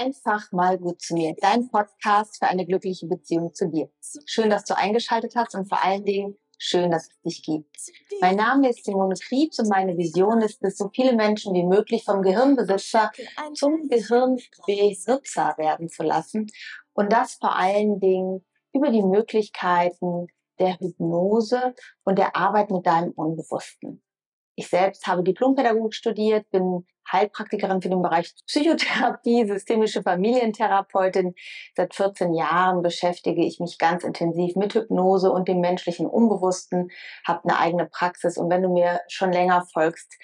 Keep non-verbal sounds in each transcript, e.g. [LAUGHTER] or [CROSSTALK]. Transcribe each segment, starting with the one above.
Einfach mal gut zu mir. Dein Podcast für eine glückliche Beziehung zu dir. Schön, dass du eingeschaltet hast und vor allen Dingen schön, dass es dich gibt. Mein Name ist Simone Kriebs und meine Vision ist es, so viele Menschen wie möglich vom Gehirnbesitzer zum Gehirnbenutzer werden zu lassen. Und das vor allen Dingen über die Möglichkeiten der Hypnose und der Arbeit mit deinem Unbewussten. Ich selbst habe Diplompädagogik studiert, bin Heilpraktikerin für den Bereich Psychotherapie, systemische Familientherapeutin. Seit 14 Jahren beschäftige ich mich ganz intensiv mit Hypnose und dem menschlichen Unbewussten, habe eine eigene Praxis und wenn du mir schon länger folgst,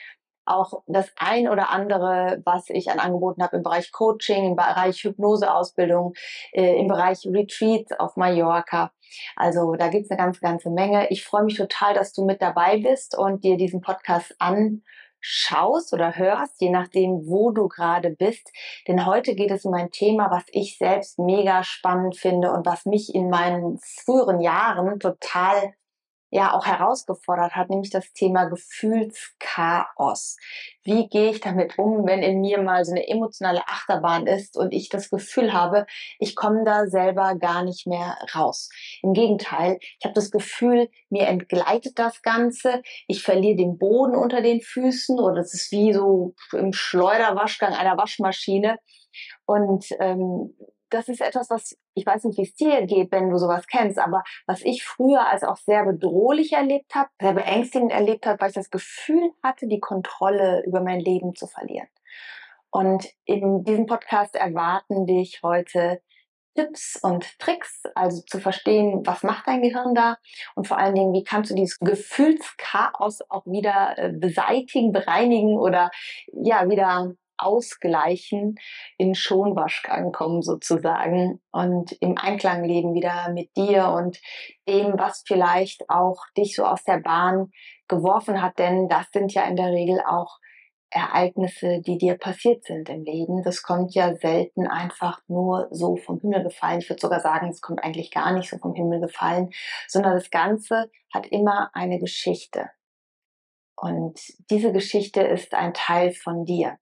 auch das ein oder andere, was ich an Angeboten habe im Bereich Coaching, im Bereich Hypnoseausbildung, äh, im Bereich Retreats auf Mallorca. Also da gibt's eine ganze, ganze Menge. Ich freue mich total, dass du mit dabei bist und dir diesen Podcast anschaust oder hörst, je nachdem, wo du gerade bist. Denn heute geht es um ein Thema, was ich selbst mega spannend finde und was mich in meinen früheren Jahren total ja auch herausgefordert hat, nämlich das Thema Gefühlschaos. Wie gehe ich damit um, wenn in mir mal so eine emotionale Achterbahn ist und ich das Gefühl habe, ich komme da selber gar nicht mehr raus. Im Gegenteil, ich habe das Gefühl, mir entgleitet das Ganze, ich verliere den Boden unter den Füßen oder es ist wie so im Schleuderwaschgang einer Waschmaschine. Und ähm, das ist etwas, was ich weiß nicht, wie es dir geht, wenn du sowas kennst, aber was ich früher als auch sehr bedrohlich erlebt habe, sehr beängstigend erlebt habe, weil ich das Gefühl hatte, die Kontrolle über mein Leben zu verlieren. Und in diesem Podcast erwarten dich heute Tipps und Tricks, also zu verstehen, was macht dein Gehirn da und vor allen Dingen, wie kannst du dieses Gefühlschaos auch wieder äh, beseitigen, bereinigen oder ja, wieder ausgleichen, in Schonwaschgang kommen sozusagen und im Einklang leben wieder mit dir und dem, was vielleicht auch dich so aus der Bahn geworfen hat, denn das sind ja in der Regel auch Ereignisse, die dir passiert sind im Leben. Das kommt ja selten einfach nur so vom Himmel gefallen. Ich würde sogar sagen, es kommt eigentlich gar nicht so vom Himmel gefallen, sondern das Ganze hat immer eine Geschichte. Und diese Geschichte ist ein Teil von dir.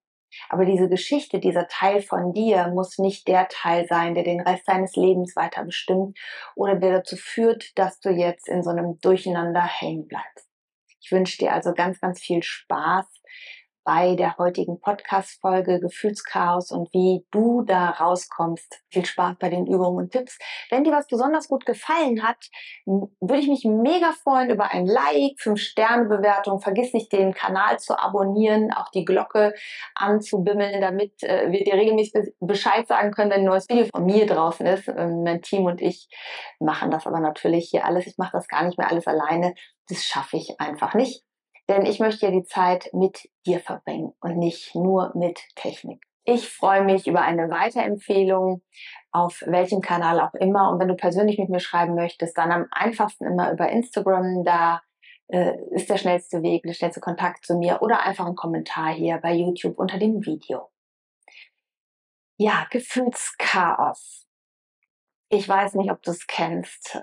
Aber diese Geschichte, dieser Teil von dir muss nicht der Teil sein, der den Rest deines Lebens weiter bestimmt oder der dazu führt, dass du jetzt in so einem Durcheinander hängen bleibst. Ich wünsche dir also ganz, ganz viel Spaß bei der heutigen Podcast-Folge Gefühlschaos und wie du da rauskommst. Viel Spaß bei den Übungen und Tipps. Wenn dir was besonders gut gefallen hat, würde ich mich mega freuen über ein Like, 5-Sterne-Bewertung. Vergiss nicht, den Kanal zu abonnieren, auch die Glocke anzubimmeln, damit äh, wir dir regelmäßig Bescheid sagen können, wenn ein neues Video von mir draußen ist. Ähm, mein Team und ich machen das aber natürlich hier alles. Ich mache das gar nicht mehr alles alleine. Das schaffe ich einfach nicht. Denn ich möchte ja die Zeit mit dir verbringen und nicht nur mit Technik. Ich freue mich über eine Weiterempfehlung auf welchem Kanal auch immer. Und wenn du persönlich mit mir schreiben möchtest, dann am einfachsten immer über Instagram. Da äh, ist der schnellste Weg, der schnellste Kontakt zu mir oder einfach ein Kommentar hier bei YouTube unter dem Video. Ja, Gefühlschaos. Ich weiß nicht, ob du es kennst.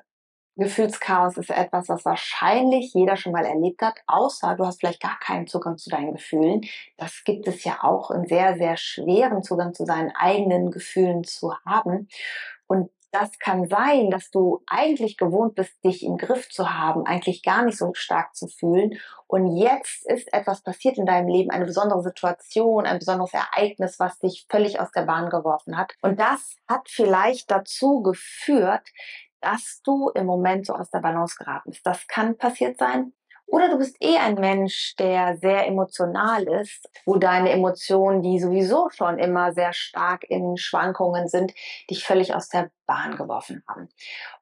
Gefühlschaos ist etwas, was wahrscheinlich jeder schon mal erlebt hat, außer du hast vielleicht gar keinen Zugang zu deinen Gefühlen. Das gibt es ja auch, einen sehr, sehr schweren Zugang zu seinen eigenen Gefühlen zu haben. Und das kann sein, dass du eigentlich gewohnt bist, dich im Griff zu haben, eigentlich gar nicht so stark zu fühlen. Und jetzt ist etwas passiert in deinem Leben, eine besondere Situation, ein besonderes Ereignis, was dich völlig aus der Bahn geworfen hat. Und das hat vielleicht dazu geführt, dass du im Moment so aus der Balance geraten bist. Das kann passiert sein. Oder du bist eh ein Mensch, der sehr emotional ist, wo deine Emotionen, die sowieso schon immer sehr stark in Schwankungen sind, dich völlig aus der Bahn geworfen haben.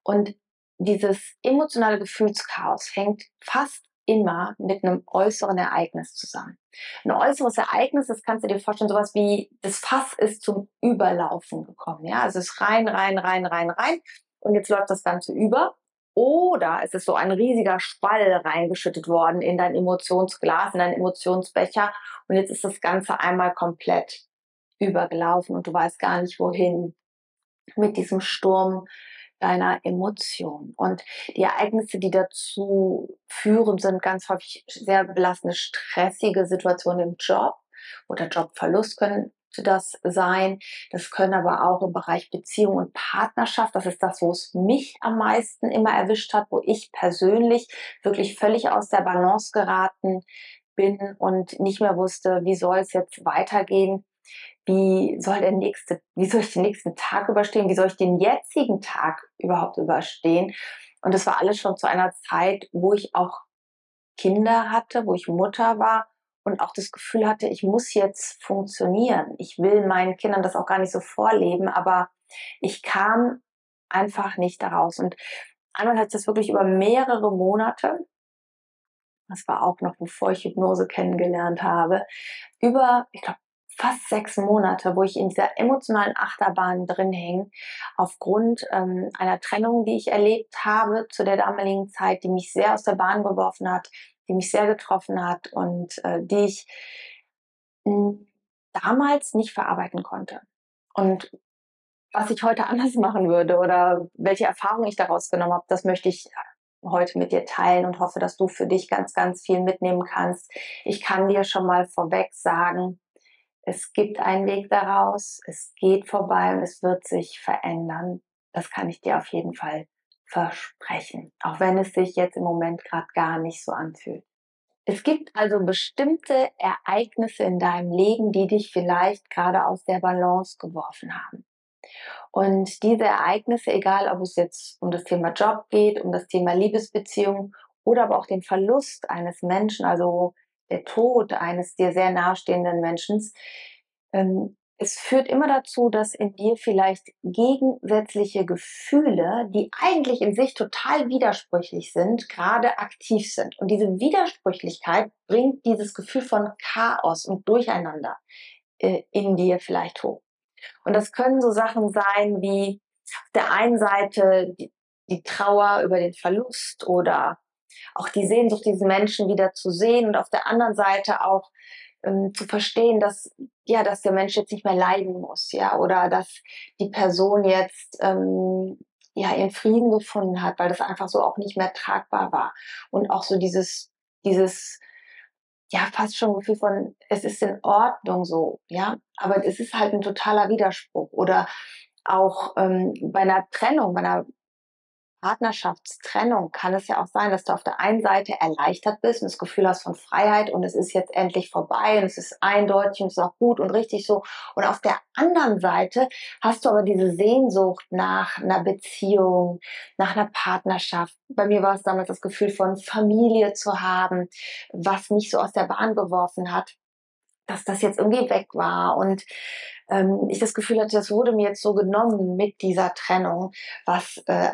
Und dieses emotionale Gefühlschaos hängt fast immer mit einem äußeren Ereignis zusammen. Ein äußeres Ereignis, das kannst du dir vorstellen, sowas wie das Fass ist zum Überlaufen gekommen. Ja, also es ist rein, rein, rein, rein, rein und jetzt läuft das Ganze über. Oder es ist so ein riesiger Spall reingeschüttet worden in dein Emotionsglas, in dein Emotionsbecher und jetzt ist das Ganze einmal komplett übergelaufen und du weißt gar nicht wohin mit diesem Sturm deiner Emotionen. Und die Ereignisse, die dazu führen, sind ganz häufig sehr belastende, stressige Situationen im Job oder Jobverlust können das sein. Das können aber auch im Bereich Beziehung und Partnerschaft. Das ist das, wo es mich am meisten immer erwischt hat, wo ich persönlich wirklich völlig aus der Balance geraten bin und nicht mehr wusste, wie soll es jetzt weitergehen. Wie soll der nächste, wie soll ich den nächsten Tag überstehen? Wie soll ich den jetzigen Tag überhaupt überstehen? Und das war alles schon zu einer Zeit, wo ich auch Kinder hatte, wo ich Mutter war und auch das Gefühl hatte, ich muss jetzt funktionieren. Ich will meinen Kindern das auch gar nicht so vorleben, aber ich kam einfach nicht daraus. Und einmal hat das wirklich über mehrere Monate, das war auch noch bevor ich Hypnose kennengelernt habe, über, ich glaube, fast sechs Monate, wo ich in dieser emotionalen Achterbahn drin hing, aufgrund ähm, einer Trennung, die ich erlebt habe zu der damaligen Zeit, die mich sehr aus der Bahn geworfen hat, die mich sehr getroffen hat und äh, die ich damals nicht verarbeiten konnte. Und was ich heute anders [LAUGHS] machen würde oder welche Erfahrungen ich daraus genommen habe, das möchte ich heute mit dir teilen und hoffe, dass du für dich ganz, ganz viel mitnehmen kannst. Ich kann dir schon mal vorweg sagen, es gibt einen Weg daraus, es geht vorbei und es wird sich verändern. Das kann ich dir auf jeden Fall versprechen, auch wenn es sich jetzt im Moment gerade gar nicht so anfühlt. Es gibt also bestimmte Ereignisse in deinem Leben, die dich vielleicht gerade aus der Balance geworfen haben. Und diese Ereignisse, egal ob es jetzt um das Thema Job geht, um das Thema Liebesbeziehung oder aber auch den Verlust eines Menschen, also der Tod eines dir sehr nahestehenden Menschen, ähm, es führt immer dazu, dass in dir vielleicht gegensätzliche Gefühle, die eigentlich in sich total widersprüchlich sind, gerade aktiv sind. Und diese Widersprüchlichkeit bringt dieses Gefühl von Chaos und Durcheinander äh, in dir vielleicht hoch. Und das können so Sachen sein wie auf der einen Seite die, die Trauer über den Verlust oder auch die Sehnsucht, diese Menschen wieder zu sehen und auf der anderen Seite auch ähm, zu verstehen, dass ja, dass der Mensch jetzt nicht mehr leiden muss, ja, oder dass die Person jetzt ähm, ja ihren Frieden gefunden hat, weil das einfach so auch nicht mehr tragbar war. Und auch so dieses dieses ja fast schon Gefühl von es ist in Ordnung so, ja, aber es ist halt ein totaler Widerspruch. Oder auch ähm, bei einer Trennung, bei einer Partnerschaftstrennung kann es ja auch sein, dass du auf der einen Seite erleichtert bist und das Gefühl hast von Freiheit und es ist jetzt endlich vorbei und es ist eindeutig und es ist auch gut und richtig so. Und auf der anderen Seite hast du aber diese Sehnsucht nach einer Beziehung, nach einer Partnerschaft. Bei mir war es damals das Gefühl von Familie zu haben, was mich so aus der Bahn geworfen hat dass das jetzt irgendwie weg war und ähm, ich das Gefühl hatte, das wurde mir jetzt so genommen mit dieser Trennung, was äh,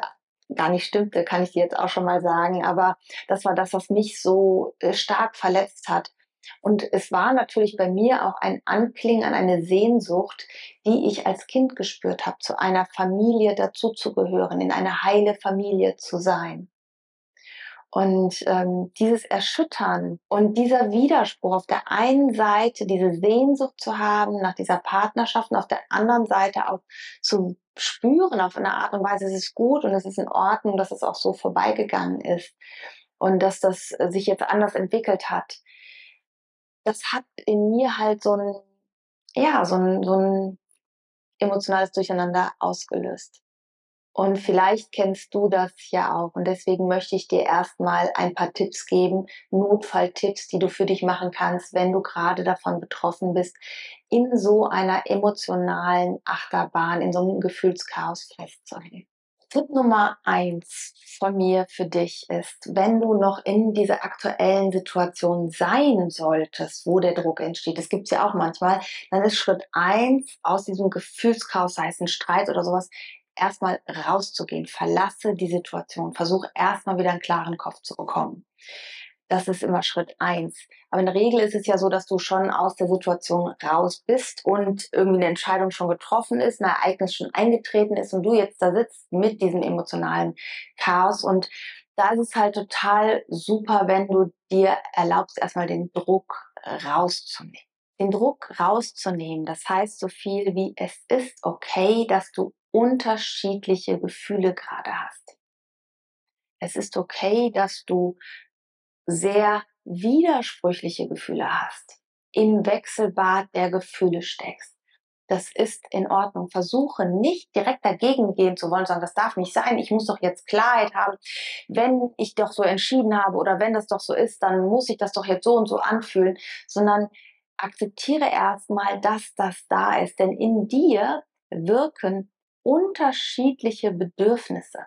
gar nicht stimmte, kann ich dir jetzt auch schon mal sagen. Aber das war das, was mich so äh, stark verletzt hat. Und es war natürlich bei mir auch ein Anklingen an eine Sehnsucht, die ich als Kind gespürt habe, zu einer Familie dazuzugehören, in eine heile Familie zu sein. Und ähm, dieses Erschüttern und dieser Widerspruch auf der einen Seite, diese Sehnsucht zu haben nach dieser Partnerschaft und auf der anderen Seite auch zu spüren auf eine Art und Weise, es ist gut und es ist in Ordnung, dass es auch so vorbeigegangen ist und dass das sich jetzt anders entwickelt hat. Das hat in mir halt so ein, ja, so ein, so ein emotionales Durcheinander ausgelöst. Und vielleicht kennst du das ja auch. Und deswegen möchte ich dir erstmal ein paar Tipps geben, Notfalltipps, die du für dich machen kannst, wenn du gerade davon betroffen bist, in so einer emotionalen Achterbahn, in so einem Gefühlschaos festzuhängen. Tipp Nummer eins von mir für dich ist, wenn du noch in dieser aktuellen Situation sein solltest, wo der Druck entsteht, das gibt's ja auch manchmal, dann ist Schritt eins aus diesem Gefühlschaos, sei es ein Streit oder sowas, erstmal rauszugehen. Verlasse die Situation. Versuche erstmal wieder einen klaren Kopf zu bekommen. Das ist immer Schritt eins. Aber in der Regel ist es ja so, dass du schon aus der Situation raus bist und irgendwie eine Entscheidung schon getroffen ist, ein Ereignis schon eingetreten ist und du jetzt da sitzt mit diesem emotionalen Chaos. Und da ist es halt total super, wenn du dir erlaubst, erstmal den Druck rauszunehmen den Druck rauszunehmen. Das heißt so viel wie es ist okay, dass du unterschiedliche Gefühle gerade hast. Es ist okay, dass du sehr widersprüchliche Gefühle hast, im Wechselbad der Gefühle steckst. Das ist in Ordnung. Versuche nicht direkt dagegen gehen zu wollen, sagen, das darf nicht sein, ich muss doch jetzt Klarheit haben. Wenn ich doch so entschieden habe oder wenn das doch so ist, dann muss ich das doch jetzt so und so anfühlen, sondern akzeptiere erstmal, dass das da ist. Denn in dir wirken unterschiedliche Bedürfnisse.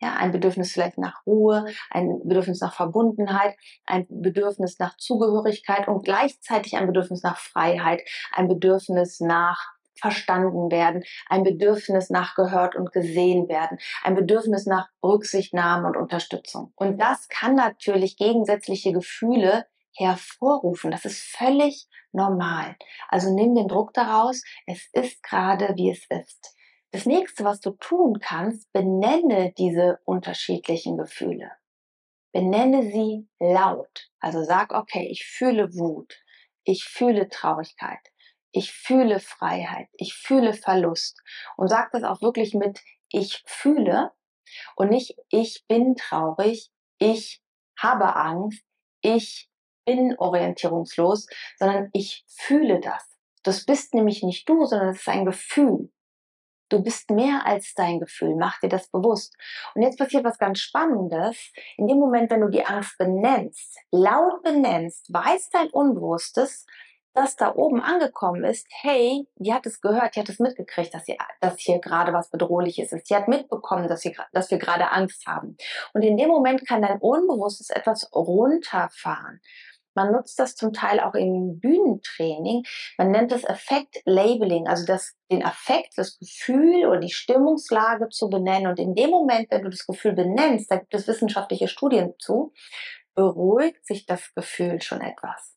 Ja, ein Bedürfnis vielleicht nach Ruhe, ein Bedürfnis nach Verbundenheit, ein Bedürfnis nach Zugehörigkeit und gleichzeitig ein Bedürfnis nach Freiheit, ein Bedürfnis nach verstanden werden, ein Bedürfnis nach gehört und gesehen werden, ein Bedürfnis nach Rücksichtnahme und Unterstützung. Und das kann natürlich gegensätzliche Gefühle hervorrufen. Das ist völlig normal. Also nimm den Druck daraus. Es ist gerade, wie es ist. Das nächste, was du tun kannst, benenne diese unterschiedlichen Gefühle. Benenne sie laut. Also sag, okay, ich fühle Wut, ich fühle Traurigkeit, ich fühle Freiheit, ich fühle Verlust. Und sag das auch wirklich mit ich fühle und nicht ich bin traurig, ich habe Angst, ich bin orientierungslos, sondern ich fühle das. Das bist nämlich nicht du, sondern es ist ein Gefühl. Du bist mehr als dein Gefühl. Mach dir das bewusst. Und jetzt passiert was ganz Spannendes. In dem Moment, wenn du die Angst benennst, laut benennst, weiß dein Unbewusstes, dass da oben angekommen ist, hey, die hat es gehört, die hat es mitgekriegt, dass, sie, dass hier gerade was Bedrohliches ist. Die hat mitbekommen, dass, sie, dass wir gerade Angst haben. Und in dem Moment kann dein Unbewusstes etwas runterfahren. Man nutzt das zum Teil auch im Bühnentraining. Man nennt es Effekt-Labeling, also das, den Affekt, das Gefühl oder die Stimmungslage zu benennen. Und in dem Moment, wenn du das Gefühl benennst, da gibt es wissenschaftliche Studien zu, beruhigt sich das Gefühl schon etwas.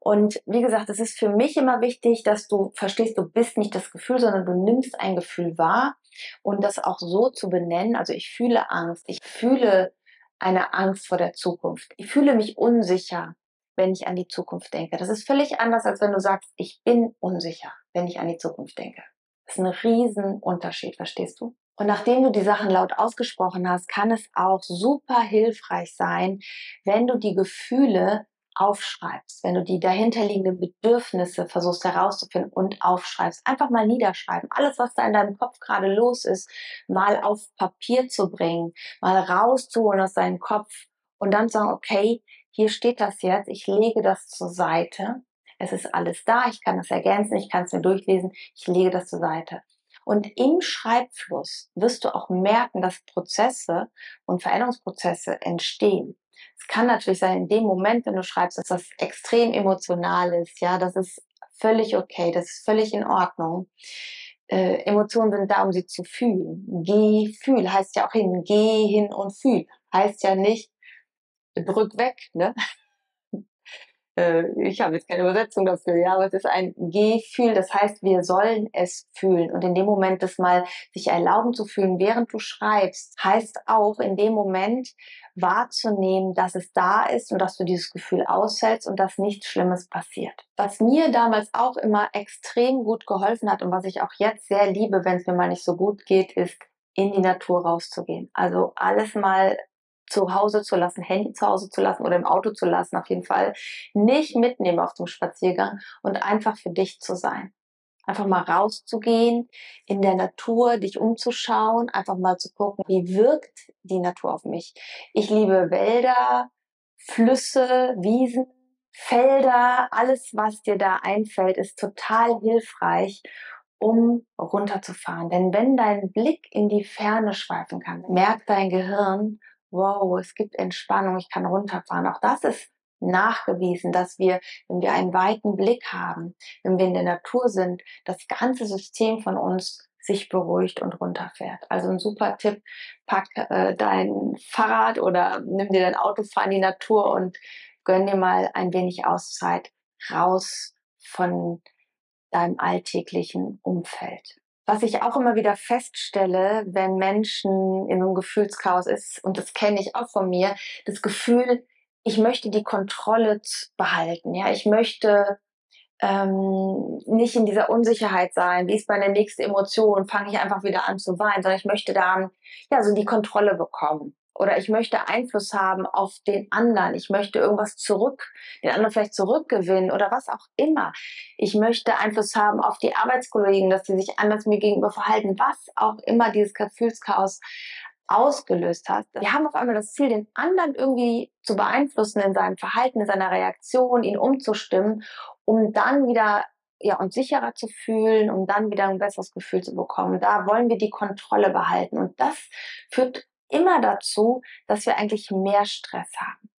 Und wie gesagt, es ist für mich immer wichtig, dass du verstehst, du bist nicht das Gefühl, sondern du nimmst ein Gefühl wahr und das auch so zu benennen. Also ich fühle Angst, ich fühle eine Angst vor der Zukunft, ich fühle mich unsicher, wenn ich an die Zukunft denke. Das ist völlig anders, als wenn du sagst, ich bin unsicher, wenn ich an die Zukunft denke. Das ist ein Riesenunterschied, verstehst du? Und nachdem du die Sachen laut ausgesprochen hast, kann es auch super hilfreich sein, wenn du die Gefühle aufschreibst, wenn du die dahinterliegenden Bedürfnisse versuchst herauszufinden und aufschreibst, einfach mal niederschreiben. Alles, was da in deinem Kopf gerade los ist, mal auf Papier zu bringen, mal rauszuholen aus deinem Kopf und dann sagen, okay, hier steht das jetzt, ich lege das zur Seite. Es ist alles da, ich kann es ergänzen, ich kann es mir durchlesen, ich lege das zur Seite. Und im Schreibfluss wirst du auch merken, dass Prozesse und Veränderungsprozesse entstehen. Es kann natürlich sein, in dem Moment, wenn du schreibst, dass das extrem emotional ist, ja, das ist völlig okay, das ist völlig in Ordnung. Äh, Emotionen sind da, um sie zu fühlen. Geh, fühl heißt ja auch hin, geh hin und fühl. Heißt ja nicht, drück weg, ne? [LAUGHS] Äh, ich habe jetzt keine Übersetzung dafür, ja, aber es ist ein Gefühl, das heißt, wir sollen es fühlen. Und in dem Moment das mal sich erlauben zu fühlen, während du schreibst, heißt auch in dem Moment wahrzunehmen, dass es da ist und dass du dieses Gefühl aushältst und dass nichts Schlimmes passiert. Was mir damals auch immer extrem gut geholfen hat und was ich auch jetzt sehr liebe, wenn es mir mal nicht so gut geht, ist in die Natur rauszugehen. Also alles mal zu Hause zu lassen, Handy zu Hause zu lassen oder im Auto zu lassen, auf jeden Fall nicht mitnehmen auf dem Spaziergang und einfach für dich zu sein. Einfach mal rauszugehen, in der Natur dich umzuschauen, einfach mal zu gucken, wie wirkt die Natur auf mich. Ich liebe Wälder, Flüsse, Wiesen, Felder, alles, was dir da einfällt, ist total hilfreich, um runterzufahren. Denn wenn dein Blick in die Ferne schweifen kann, merkt dein Gehirn, wow, es gibt Entspannung, ich kann runterfahren. Auch das ist nachgewiesen, dass wir, wenn wir einen weiten Blick haben, wenn wir in der Natur sind, das ganze System von uns sich beruhigt und runterfährt. Also ein super Tipp, pack äh, dein Fahrrad oder nimm dir dein Auto, fahr in die Natur und gönn dir mal ein wenig Auszeit raus von deinem alltäglichen Umfeld. Was ich auch immer wieder feststelle, wenn Menschen in so einem Gefühlschaos ist, und das kenne ich auch von mir, das Gefühl, ich möchte die Kontrolle behalten. Ja, ich möchte ähm, nicht in dieser Unsicherheit sein. Wie ist meine nächste Emotion? Fange ich einfach wieder an zu weinen, sondern ich möchte dann ja so die Kontrolle bekommen. Oder ich möchte Einfluss haben auf den anderen. Ich möchte irgendwas zurück, den anderen vielleicht zurückgewinnen oder was auch immer. Ich möchte Einfluss haben auf die Arbeitskollegen, dass sie sich anders mir gegenüber verhalten. Was auch immer dieses Gefühlschaos ausgelöst hat. Wir haben auf einmal das Ziel, den anderen irgendwie zu beeinflussen in seinem Verhalten, in seiner Reaktion, ihn umzustimmen, um dann wieder ja, uns sicherer zu fühlen, um dann wieder ein besseres Gefühl zu bekommen. Da wollen wir die Kontrolle behalten. Und das führt immer dazu, dass wir eigentlich mehr Stress haben.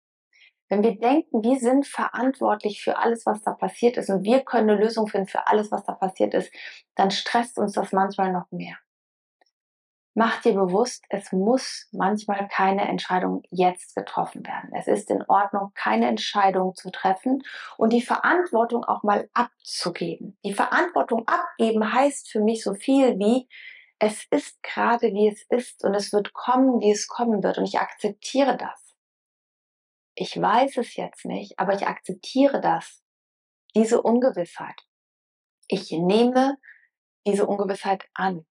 Wenn wir denken, wir sind verantwortlich für alles, was da passiert ist und wir können eine Lösung finden für alles, was da passiert ist, dann stresst uns das manchmal noch mehr. Mach dir bewusst, es muss manchmal keine Entscheidung jetzt getroffen werden. Es ist in Ordnung, keine Entscheidung zu treffen und die Verantwortung auch mal abzugeben. Die Verantwortung abgeben heißt für mich so viel wie, es ist gerade wie es ist und es wird kommen, wie es kommen wird und ich akzeptiere das. Ich weiß es jetzt nicht, aber ich akzeptiere das. Diese Ungewissheit. Ich nehme diese Ungewissheit an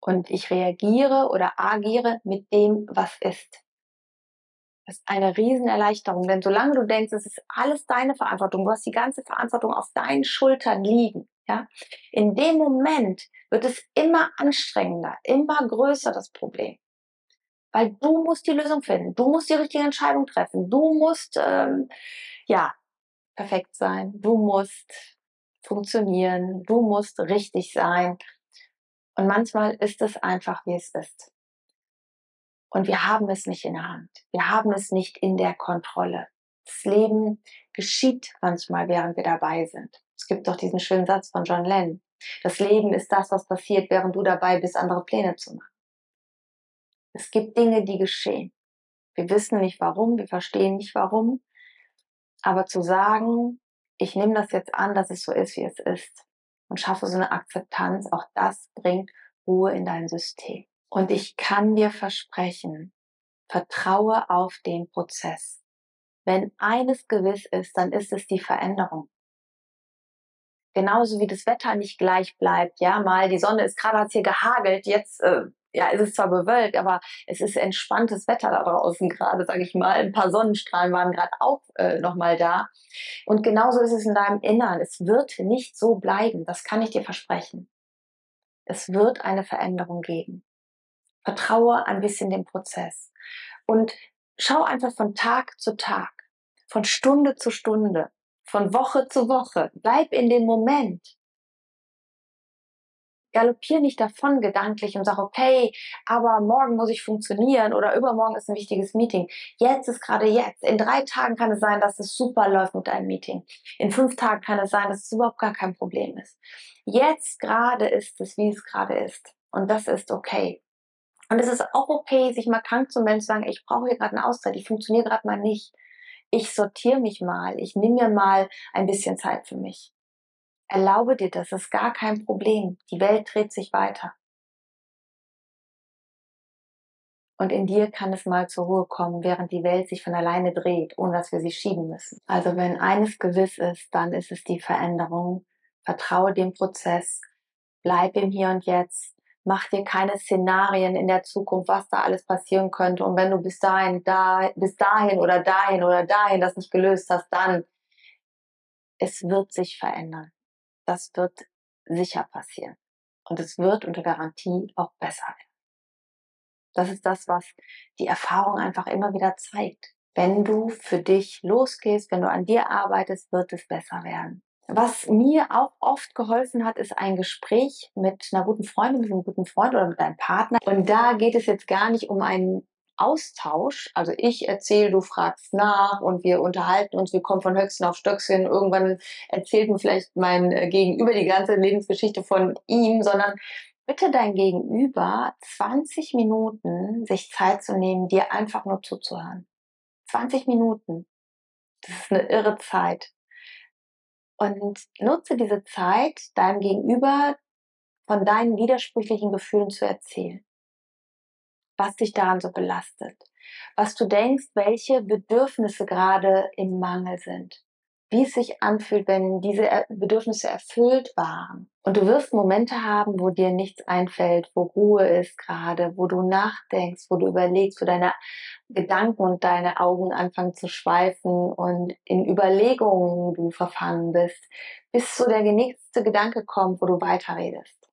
und ich reagiere oder agiere mit dem, was ist. Das ist eine Riesenerleichterung, denn solange du denkst, es ist alles deine Verantwortung, du hast die ganze Verantwortung auf deinen Schultern liegen, ja, in dem Moment wird es immer anstrengender, immer größer das Problem. Weil du musst die Lösung finden, du musst die richtige Entscheidung treffen, du musst, ähm, ja, perfekt sein, du musst funktionieren, du musst richtig sein, und manchmal ist es einfach, wie es ist. Und wir haben es nicht in der Hand. Wir haben es nicht in der Kontrolle. Das Leben geschieht manchmal, während wir dabei sind. Es gibt doch diesen schönen Satz von John Lennon. Das Leben ist das, was passiert, während du dabei bist, andere Pläne zu machen. Es gibt Dinge, die geschehen. Wir wissen nicht warum, wir verstehen nicht warum. Aber zu sagen, ich nehme das jetzt an, dass es so ist, wie es ist, und schaffe so eine Akzeptanz. Auch das bringt Ruhe in dein System. Und ich kann dir versprechen, vertraue auf den Prozess. Wenn eines gewiss ist, dann ist es die Veränderung. Genauso wie das Wetter nicht gleich bleibt, ja, mal die Sonne ist gerade hat hier gehagelt, jetzt äh, ja, es ist zwar bewölkt, aber es ist entspanntes Wetter da draußen gerade, sage ich mal. Ein paar Sonnenstrahlen waren gerade auch äh, noch mal da. Und genauso ist es in deinem Innern. Es wird nicht so bleiben, das kann ich dir versprechen. Es wird eine Veränderung geben. Vertraue ein bisschen dem Prozess und schau einfach von Tag zu Tag, von Stunde zu Stunde, von Woche zu Woche. Bleib in dem Moment galoppier nicht davon gedanklich und sag, okay, aber morgen muss ich funktionieren oder übermorgen ist ein wichtiges Meeting. Jetzt ist gerade jetzt. In drei Tagen kann es sein, dass es super läuft mit deinem Meeting. In fünf Tagen kann es sein, dass es überhaupt gar kein Problem ist. Jetzt gerade ist es, wie es gerade ist. Und das ist okay. Und es ist auch okay, sich mal krank zu melden, zu sagen, ich brauche hier gerade eine Auszeit, ich funktioniere gerade mal nicht. Ich sortiere mich mal, ich nehme mir mal ein bisschen Zeit für mich. Erlaube dir das, ist gar kein Problem. Die Welt dreht sich weiter. Und in dir kann es mal zur Ruhe kommen, während die Welt sich von alleine dreht, ohne dass wir sie schieben müssen. Also wenn eines gewiss ist, dann ist es die Veränderung. Vertraue dem Prozess, bleib im Hier und Jetzt, mach dir keine Szenarien in der Zukunft, was da alles passieren könnte. Und wenn du bis dahin, da, bis dahin oder dahin oder dahin das nicht gelöst hast, dann es wird sich verändern das wird sicher passieren. Und es wird unter Garantie auch besser werden. Das ist das, was die Erfahrung einfach immer wieder zeigt. Wenn du für dich losgehst, wenn du an dir arbeitest, wird es besser werden. Was mir auch oft geholfen hat, ist ein Gespräch mit einer guten Freundin, mit einem guten Freund oder mit deinem Partner. Und da geht es jetzt gar nicht um einen Austausch. Also ich erzähle, du fragst nach und wir unterhalten uns, wir kommen von Höchsten auf Stöckchen. Irgendwann erzählt mir vielleicht mein äh, Gegenüber die ganze Lebensgeschichte von ihm, sondern bitte dein Gegenüber 20 Minuten sich Zeit zu nehmen, dir einfach nur zuzuhören. 20 Minuten. Das ist eine irre Zeit. Und nutze diese Zeit, deinem Gegenüber von deinen widersprüchlichen Gefühlen zu erzählen was dich daran so belastet, was du denkst, welche Bedürfnisse gerade im Mangel sind. wie es sich anfühlt, wenn diese Bedürfnisse erfüllt waren. Und du wirst Momente haben, wo dir nichts einfällt, wo Ruhe ist gerade, wo du nachdenkst, wo du überlegst, wo deine Gedanken und deine Augen anfangen zu schweifen und in Überlegungen du verfangen bist, bis so der nächste Gedanke kommt, wo du weiterredest.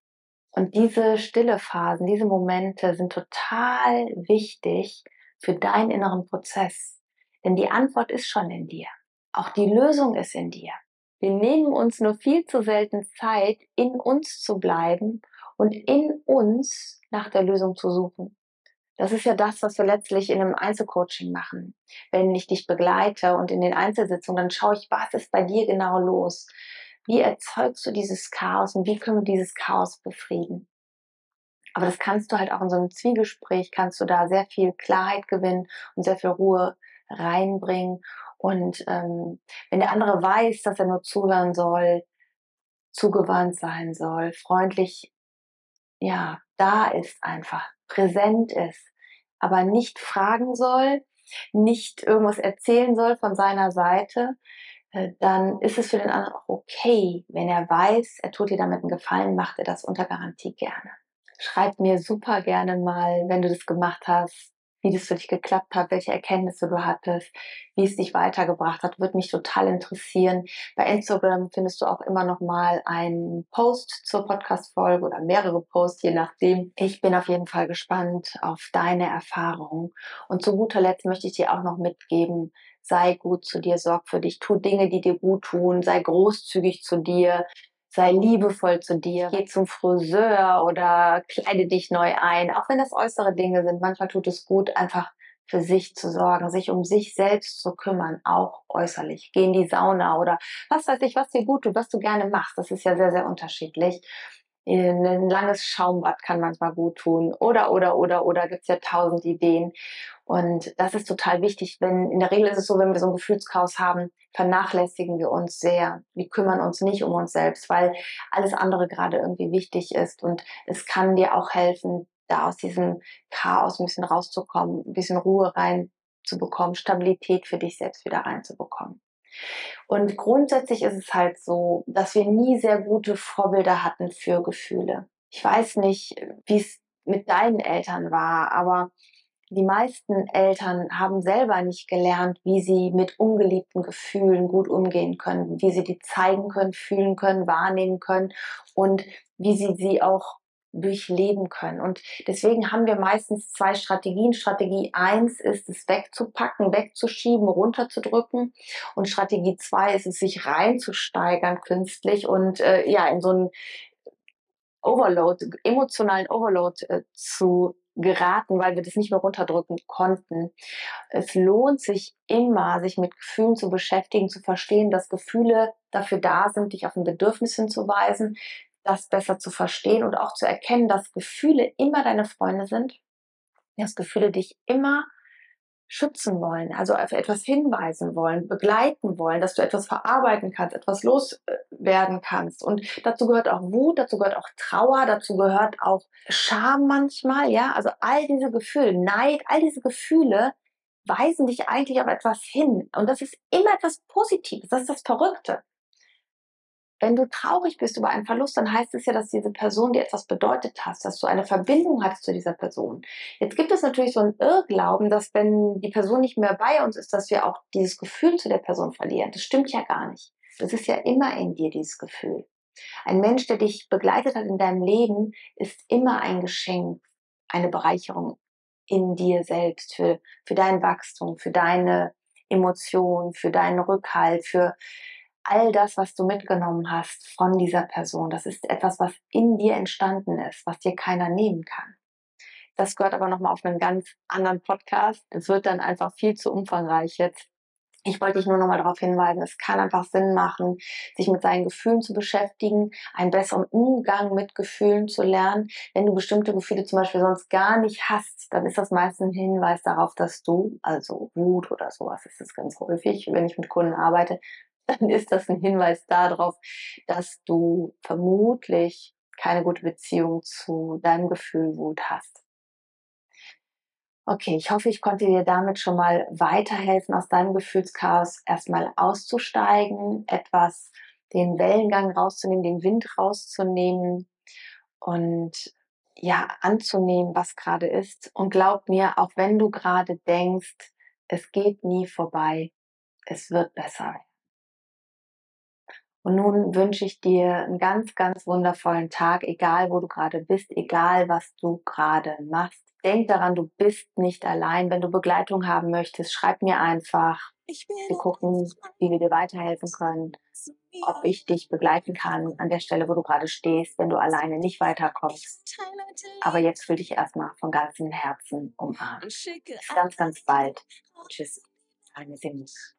Und diese stille Phasen, diese Momente sind total wichtig für deinen inneren Prozess. Denn die Antwort ist schon in dir. Auch die Lösung ist in dir. Wir nehmen uns nur viel zu selten Zeit, in uns zu bleiben und in uns nach der Lösung zu suchen. Das ist ja das, was wir letztlich in einem Einzelcoaching machen. Wenn ich dich begleite und in den Einzelsitzungen, dann schaue ich, was ist bei dir genau los? Wie erzeugst du dieses Chaos und wie können wir dieses Chaos befrieden? Aber das kannst du halt auch in so einem Zwiegespräch, kannst du da sehr viel Klarheit gewinnen und sehr viel Ruhe reinbringen. Und ähm, wenn der andere weiß, dass er nur zuhören soll, zugewandt sein soll, freundlich, ja, da ist einfach, präsent ist, aber nicht fragen soll, nicht irgendwas erzählen soll von seiner Seite, äh, dann ist es für den anderen auch okay, wenn er weiß, er tut dir damit einen Gefallen, macht er das unter Garantie gerne. Schreib mir super gerne mal, wenn du das gemacht hast, wie das für dich geklappt hat, welche Erkenntnisse du hattest, wie es dich weitergebracht hat, würde mich total interessieren. Bei Instagram findest du auch immer noch mal einen Post zur Podcast-Folge oder mehrere Posts, je nachdem. Ich bin auf jeden Fall gespannt auf deine Erfahrungen. Und zu guter Letzt möchte ich dir auch noch mitgeben, sei gut zu dir, sorg für dich, tu Dinge, die dir gut tun, sei großzügig zu dir, sei liebevoll zu dir, geh zum Friseur oder kleide dich neu ein, auch wenn das äußere Dinge sind. Manchmal tut es gut, einfach für sich zu sorgen, sich um sich selbst zu kümmern, auch äußerlich. Geh in die Sauna oder was weiß ich, was dir gut tut, was du gerne machst. Das ist ja sehr, sehr unterschiedlich. Ein langes Schaumbad kann manchmal gut tun. Oder, oder, oder, oder gibt's ja tausend Ideen. Und das ist total wichtig. Wenn, in der Regel ist es so, wenn wir so ein Gefühlschaos haben, vernachlässigen wir uns sehr. Wir kümmern uns nicht um uns selbst, weil alles andere gerade irgendwie wichtig ist. Und es kann dir auch helfen, da aus diesem Chaos ein bisschen rauszukommen, ein bisschen Ruhe reinzubekommen, Stabilität für dich selbst wieder reinzubekommen. Und grundsätzlich ist es halt so, dass wir nie sehr gute Vorbilder hatten für Gefühle. Ich weiß nicht, wie es mit deinen Eltern war, aber die meisten Eltern haben selber nicht gelernt, wie sie mit ungeliebten Gefühlen gut umgehen können, wie sie die zeigen können, fühlen können, wahrnehmen können und wie sie sie auch durchleben können. Und deswegen haben wir meistens zwei Strategien. Strategie eins ist es wegzupacken, wegzuschieben, runterzudrücken. Und Strategie zwei ist es, sich reinzusteigern künstlich und äh, ja, in so einen Overload, emotionalen Overload äh, zu geraten, weil wir das nicht mehr runterdrücken konnten. Es lohnt sich immer, sich mit Gefühlen zu beschäftigen, zu verstehen, dass Gefühle dafür da sind, dich auf ein Bedürfnis hinzuweisen, das besser zu verstehen und auch zu erkennen, dass Gefühle immer deine Freunde sind, dass Gefühle dich immer schützen wollen, also auf etwas hinweisen wollen, begleiten wollen, dass du etwas verarbeiten kannst, etwas loswerden kannst. Und dazu gehört auch Wut, dazu gehört auch Trauer, dazu gehört auch Scham manchmal, ja. Also all diese Gefühle, Neid, all diese Gefühle weisen dich eigentlich auf etwas hin. Und das ist immer etwas Positives. Das ist das Verrückte. Wenn du traurig bist über einen Verlust, dann heißt es ja, dass diese Person dir etwas bedeutet hat, dass du eine Verbindung hattest zu dieser Person. Jetzt gibt es natürlich so einen Irrglauben, dass wenn die Person nicht mehr bei uns ist, dass wir auch dieses Gefühl zu der Person verlieren. Das stimmt ja gar nicht. Das ist ja immer in dir, dieses Gefühl. Ein Mensch, der dich begleitet hat in deinem Leben, ist immer ein Geschenk, eine Bereicherung in dir selbst, für, für dein Wachstum, für deine Emotionen, für deinen Rückhalt, für all das, was du mitgenommen hast von dieser Person, das ist etwas, was in dir entstanden ist, was dir keiner nehmen kann. Das gehört aber nochmal auf einen ganz anderen Podcast. Es wird dann einfach viel zu umfangreich jetzt. Ich wollte dich nur nochmal darauf hinweisen, es kann einfach Sinn machen, sich mit seinen Gefühlen zu beschäftigen, einen besseren Umgang mit Gefühlen zu lernen. Wenn du bestimmte Gefühle zum Beispiel sonst gar nicht hast, dann ist das meistens ein Hinweis darauf, dass du, also Wut oder sowas ist es ganz häufig, wenn ich mit Kunden arbeite, dann ist das ein Hinweis darauf, dass du vermutlich keine gute Beziehung zu deinem Gefühl Wut hast. Okay, ich hoffe, ich konnte dir damit schon mal weiterhelfen, aus deinem Gefühlschaos erstmal auszusteigen, etwas den Wellengang rauszunehmen, den Wind rauszunehmen und ja, anzunehmen, was gerade ist. Und glaub mir, auch wenn du gerade denkst, es geht nie vorbei, es wird besser. Und nun wünsche ich dir einen ganz, ganz wundervollen Tag, egal wo du gerade bist, egal was du gerade machst. Denk daran, du bist nicht allein. Wenn du Begleitung haben möchtest, schreib mir einfach. Wir gucken, wie wir dir weiterhelfen können, ob ich dich begleiten kann an der Stelle, wo du gerade stehst, wenn du alleine nicht weiterkommst. Aber jetzt fühl dich erstmal von ganzem Herzen umarmt. Bis ganz, ganz bald. Tschüss. Deine Sims.